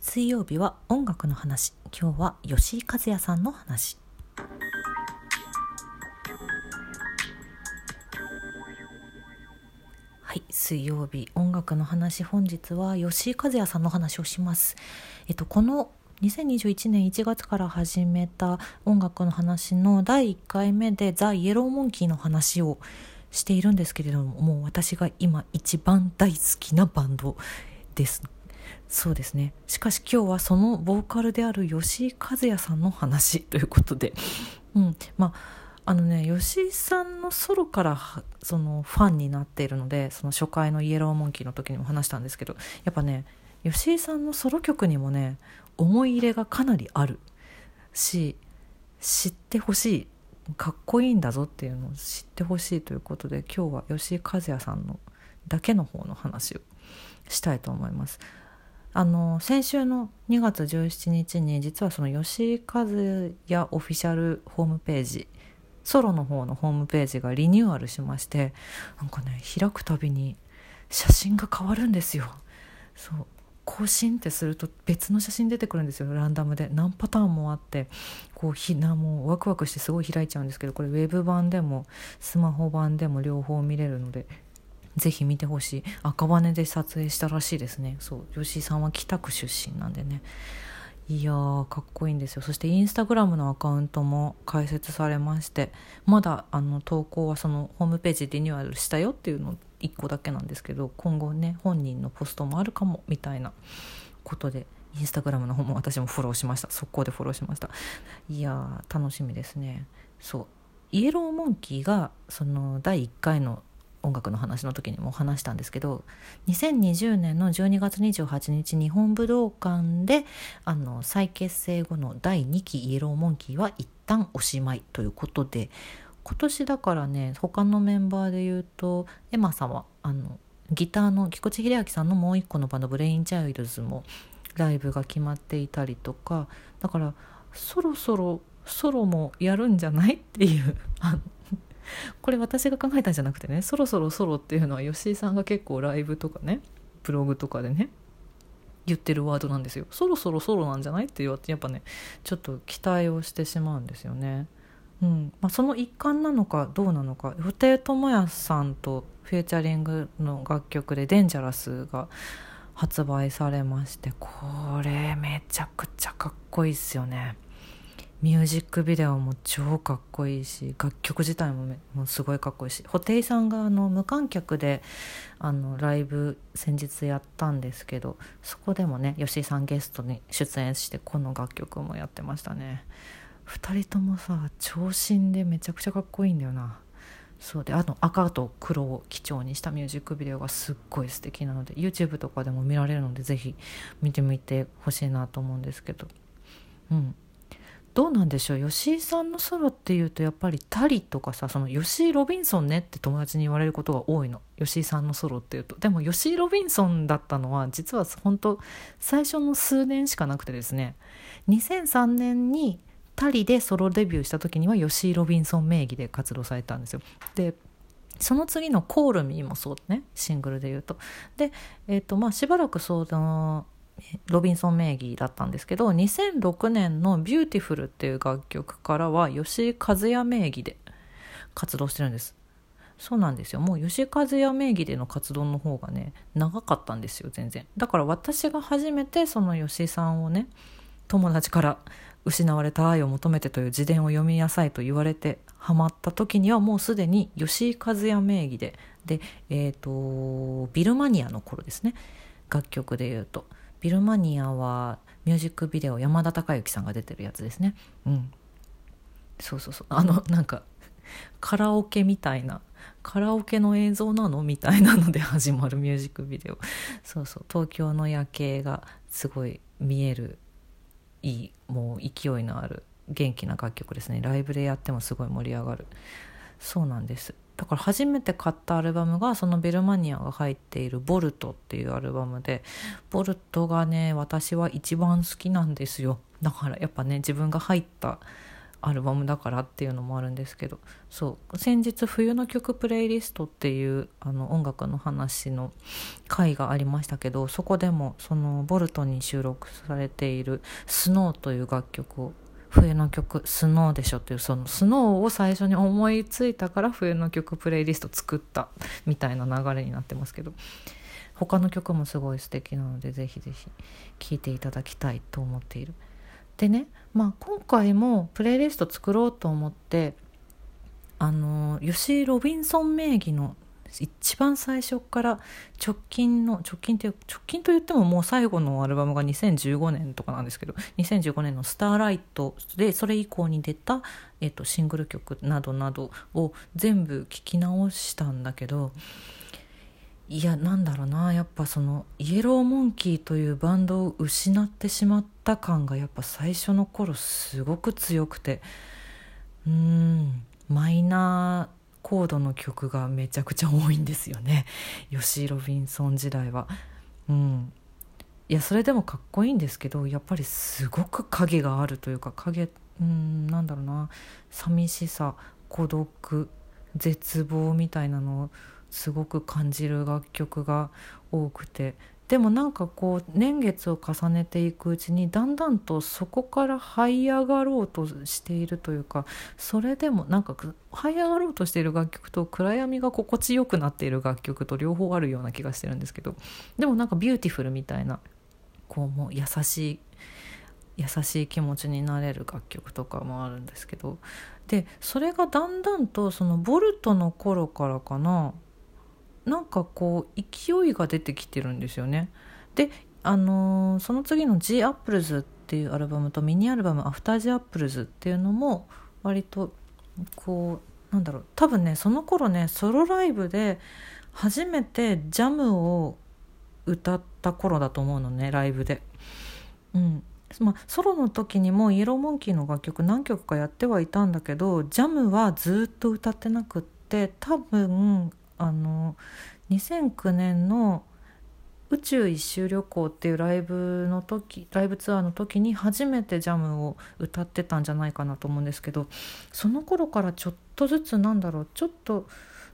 水曜日は音楽の話。今日は吉井和也さんの話。はい水曜日音楽の話。本日は吉井和也さんの話をします。えっとこの2021年1月から始めた音楽の話の第1回目でザ・イエローモンキーの話をしているんですけれどももう私が今一番大好きなバンドです。そうですね。しかし今日はそのボーカルである吉井和也さんの話ということで、うん。まああのね吉井さんのソロからそのファンになっているのでその初回のイエローモンキーの時にも話したんですけどやっぱね吉井さんのソロ曲にもね思い入れがかなりあるし知ってほしいかっこいいんだぞっていうのを知ってほしいということで今日は吉井和也さんのだけの方の話をしたいと思います。あの先週の2月17日に実はその吉井和也オフィシャルホームページソロの方のホームページがリニューアルしましてなんかね開くたびに写真が変わるんですよ。そう。更新ってすると別の写真出てくるんですよ。ランダムで。何パターンもあってこうひなもうワクワクしてすごい開いちゃうんですけどこれウェブ版でもスマホ版でも両方見れるのでぜひ見てほしい。赤羽で撮影したらしいですね。そう吉井さんは北区出身なんでね。いやーかっこいいんですよ。そしてインスタグラムのアカウントも開設されましてまだあの投稿はそのホームページリニューアルしたよっていうの1個だけなんですけど今後ね本人のポストもあるかもみたいなことでインスタグラムの方も私もフォローしました。速攻でフォローしました。いやー楽しみですね。そう。イエローモンキーがその第1回の音楽の話の時にも話したんですけど2020年の12月28日日本武道館であの再結成後の第2期イエローモンキーは一旦おしまいということで今年だからね他のメンバーで言うとエマ様あのギターの菊地英昭さんのもう一個のバンドブレインチャイルズもライブが決まっていたりとかだからそろそろソロもやるんじゃない？っていう これ私が考えたんじゃなくてねそろそろソロっていうのは吉井さんが結構ライブとかねブログとかでね言ってるワードなんですよそろそろソロなんじゃないって言われてやっぱねちょっと期待をしてしまうんですよね。うんまあ、その一環なのかどうなのか布袋寅泰さんとフューチャリングの楽曲で「デンジャラス」が発売されましてこれめちゃくちゃかっこいいっすよね。ミュージックビデオも超かっこいいし楽曲自体ももうすごいかっこいいし布袋さんがあの無観客であのライブ先日やったんですけどそこでもね吉井さんゲストに出演してこの楽曲もやってましたね。2人ともさ長身でめちゃくちゃかっこいいんだよな。そうであの赤と黒を基調にしたミュージックビデオがすっごい素敵なので YouTube とかでも見られるので是非見てみてほしいなと思うんですけど。うん。どうなんでしょう？吉井さんのソロっていうとやっぱりタリとかさその吉井ロビンソンねって友達に言われることが多いの。吉井さんのソロっていうと。でも吉井ロビンソンだったのは実は本当最初の数年しかなくてですね。2003年にタリでソロデビューした時には吉井ロビンソン名義で活動されたんですよ。でその次の「コールミー」もそうね。シングルで言うと。で、えーとまあ、しばらくそのロビンソン名義だったんですけど2006年の「 Beautiful っていう楽曲からは吉井和哉名義で活動してるんです。そうなんですよ。もう吉井和哉名義での活動の方がね長かったんですよ全然。だから私が初めてその吉井さんをね友達から「失われた愛を求めて」という自伝を読みなさいと言われてハマった時にはもうすでに吉井和哉名義で。でえっ、ー、とビルマニアの頃ですね。楽曲で言うと。ビルマニアはミュージックビデオ山田孝之さんが出てるやつですね。うん。そうそうそう。あのなんかカラオケみたいな。カラオケの映像なのみたいなので始まるミュージックビデオ。そうそう。東京の夜景がすごい見える。いいもう勢いのある元気な楽曲ですね。ライブでやってもすごい盛り上がる。そうなんです。だから初めて買ったアルバムがそのベルマニアが入っている「ボルト」っていうアルバムでボルトがね私は一番好きなんですよ。だからやっぱね自分が入ったアルバムだからっていうのもあるんですけど。そう。先日「冬の曲プレイリスト」っていうあの音楽の話の回がありましたけどそこでもそのボルトに収録されている「スノーという楽曲を冬の曲「スノーでしょっていうそのスノーを最初に思いついたから冬の曲プレイリスト作ったみたいな流れになってますけど他の曲もすごい素敵なのでぜひぜひ聴いていただきたいと思っている。でね、まあ、今回もプレイリスト作ろうと思ってあの吉井ロビンソン名義の一番最初から直近の直近って直近と言ってももう最後のアルバムが2015年とかなんですけど2015年の「スターライト」でそれ以降に出た、えっと、シングル曲などなどを全部聴き直したんだけどいやなんだろうなやっぱそのイエローモンキーというバンドを失ってしまった感がやっぱ最初の頃すごく強くてうーんマイナーコードの曲がめちゃくちゃ多いんですよね。吉井ロビンソン時代は。うん。いやそれでもかっこいいんですけどやっぱりすごく影があるというか影うんなんだろうな。寂しさ孤独絶望みたいなのをすごく感じる楽曲が多くてでもなんかこう年月を重ねていくうちにだんだんとそこから這い上がろうとしているというかそれでもなんか這い上がろうとしている楽曲と暗闇が心地よくなっている楽曲と両方あるような気がしてるんですけどでもなんか Beautiful みたいなこうもう優しい優しい気持ちになれる楽曲とかもあるんですけどでそれがだんだんとその VOLT の頃からかななんかこう勢いが出てきてるんですよね。であのー、その次の「G アップルズっていうアルバムとミニアルバム「 After The Apples っていうのも割とこうなんだろう多分ねその頃ねソロライブで初めてジャムを歌った頃だと思うのねライブで。うんまあ、ソロの時にもイエローモンキーの楽曲何曲かやってはいたんだけどジャムはずっと歌ってなくって多分あの2009年の宇宙一周旅行っていうライブの時ライブツアーの時に初めてジャムを歌ってたんじゃないかなと思うんですけどその頃からちょっとずつなんだろうちょっと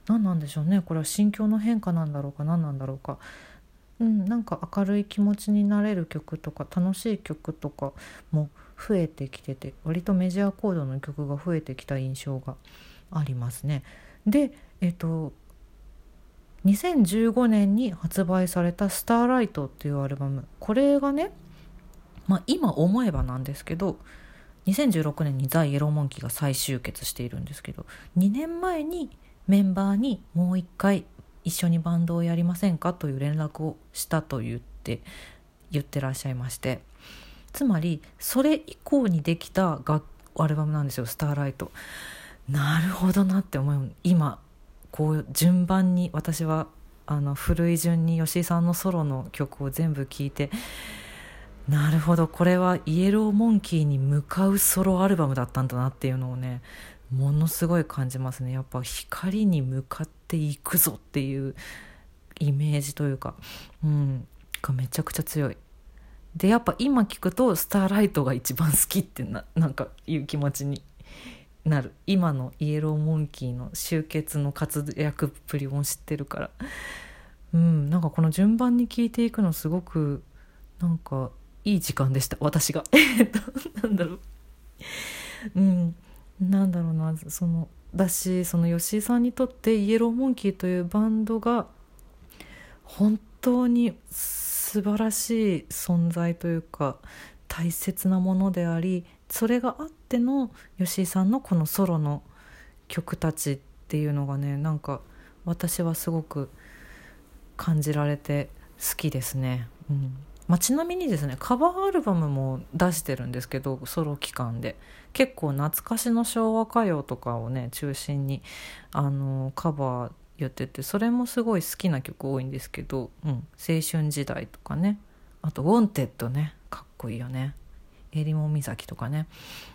何なんでしょうねこれは心境の変化なんだろうか何なんだろうか。うん、なんか明るい気持ちになれる曲とか楽しい曲とかも増えてきてて割とメジャーコードの曲が増えてきた印象がありますね。で、えっと2015年に発売された「スターライト」っていうアルバム。これがね、まあ、今思えばなんですけど2016年にザ・イエローモンキーが再集結しているんですけど2年前にメンバーにもう一回一緒にバンドをやりませんかという連絡をしたと言って言ってらっしゃいまして。つまりそれ以降にできたアルバムなんですよ「スターライト」なるほどなって思う。今こう順番に私はあの古い順に吉井さんのソロの曲を全部聴いてなるほどこれはイエローモンキーに向かうソロアルバムだったんだなっていうのをねものすごい感じますねやっぱ光に向かっていくぞっていうイメージというか、うん、がめちゃくちゃ強い。でやっぱ今聞くと「スターライト」が一番好きってななんかいう気持ちになる。今のイエローモンキーの集結の活躍っぷりも知ってるから。うんなんかこの順番に聞いていくのすごくなんかいい時間でした。私が。えっとなんだろう。うんなんだろうな。そのだしその吉井さんにとってイエローモンキーというバンドが本当に素晴らしい存在というか大切なものでありそれがあっての吉井さんのこのソロの曲たちっていうのがねなんか私はすごく感じられて好きですね。うん。まあ、ちなみにですねカバーアルバムも出してるんですけどソロ期間で。結構懐かしの昭和歌謡とかをね中心にあのカバーやっててそれもすごい好きな曲多いんですけど「うん、青春時代」とかね。あと「ウォンテッドね」かっこいいよね。えりも岬とかね。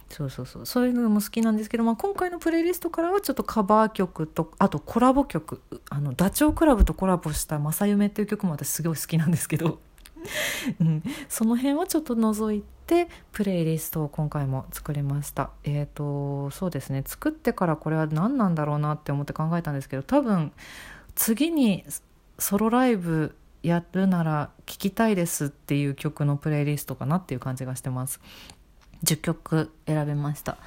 そうそうそう。そういうのも好きなんですけど、まあ、今回のプレイリストからはちょっとカバー曲とあとコラボ曲あのダチョウ倶楽部とコラボした「正夢」っていう曲も私すごい好きなんですけど。うん、その辺はちょっと除いてプレイリストを今回も作りました。えっ、ー、とそうですね。作ってからこれは何なんだろうなって思って考えたんですけど多分次にソロライブやるなら聴きたいですっていう曲のプレイリストかなっていう感じがしてます。10曲選べました、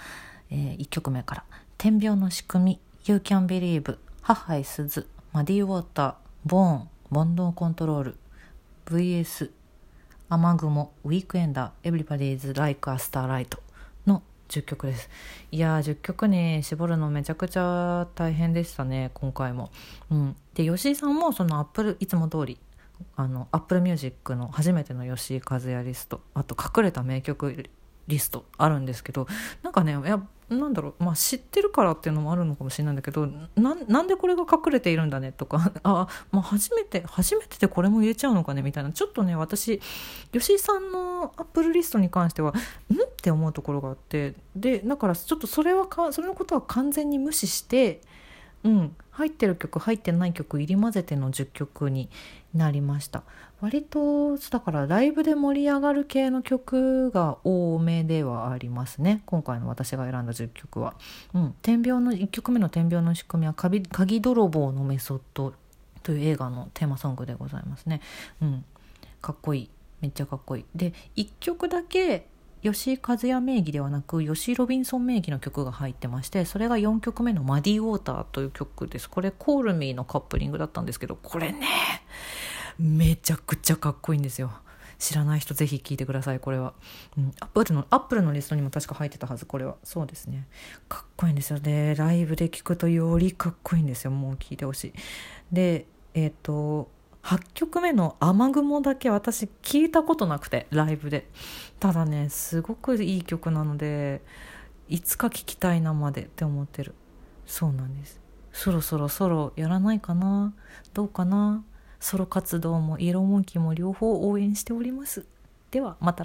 えー、1曲目から「天病の仕組み」「You Can Believe」「母井鈴」「マディ・ウォーター」「ボーン」「ボンドンコントロール」VS 雨雲。ウィークエンダー。Everybody's Like a Starlight の10曲です。いやー10曲に絞るのめちゃくちゃ大変でしたね今回も、うん、で吉井さんもそのアップルいつも通りあのアップルミュージックの初めての吉井和哉リストあと隠れた名曲リストあるんですけどなんかねいやなんだろう、まあ、知ってるからっていうのもあるのかもしれないんだけどなんでこれが隠れているんだねとか あ、まあ、初めて初めてでこれも入れちゃうのかねみたいなちょっとね私吉井さんのアップルリストに関してはんって思うところがあってでだからちょっとそれはかそれのことは完全に無視してうん入ってる曲入ってない曲入り混ぜての10曲になりました。割とだからライブで盛り上がる系の曲が多めではありますね。今回の私が選んだ10曲は、うん、天病の1曲目の「天病の仕組みは鍵泥棒のメソッド」という映画のテーマソングでございますね、うん、かっこいい。めっちゃかっこいい。で1曲だけ吉井和也名義ではなく吉井ロビンソン名義の曲が入ってましてそれが4曲目の「マディ・ウォーター」という曲です。これコールミーのカップリングだったんですけどこれねめちゃくちゃかっこいいんですよ。知らない人ぜひ聞いてくださいこれは、うん、アップルのアップルのリストにも確か入ってたはずこれは。そうですね。かっこいいんですよ。でライブで聞くとよりかっこいいんですよ。もう聞いてほしい。でえっ、ー、と8曲目の「雨雲」だけ私聞いたことなくてライブで。ただねすごくいい曲なのでいつか聴きたいなまでって思ってる。そうなんです。そろそろソロやらないかな？どうかな？ソロ活動も色もきも両方応援しております。ではまた。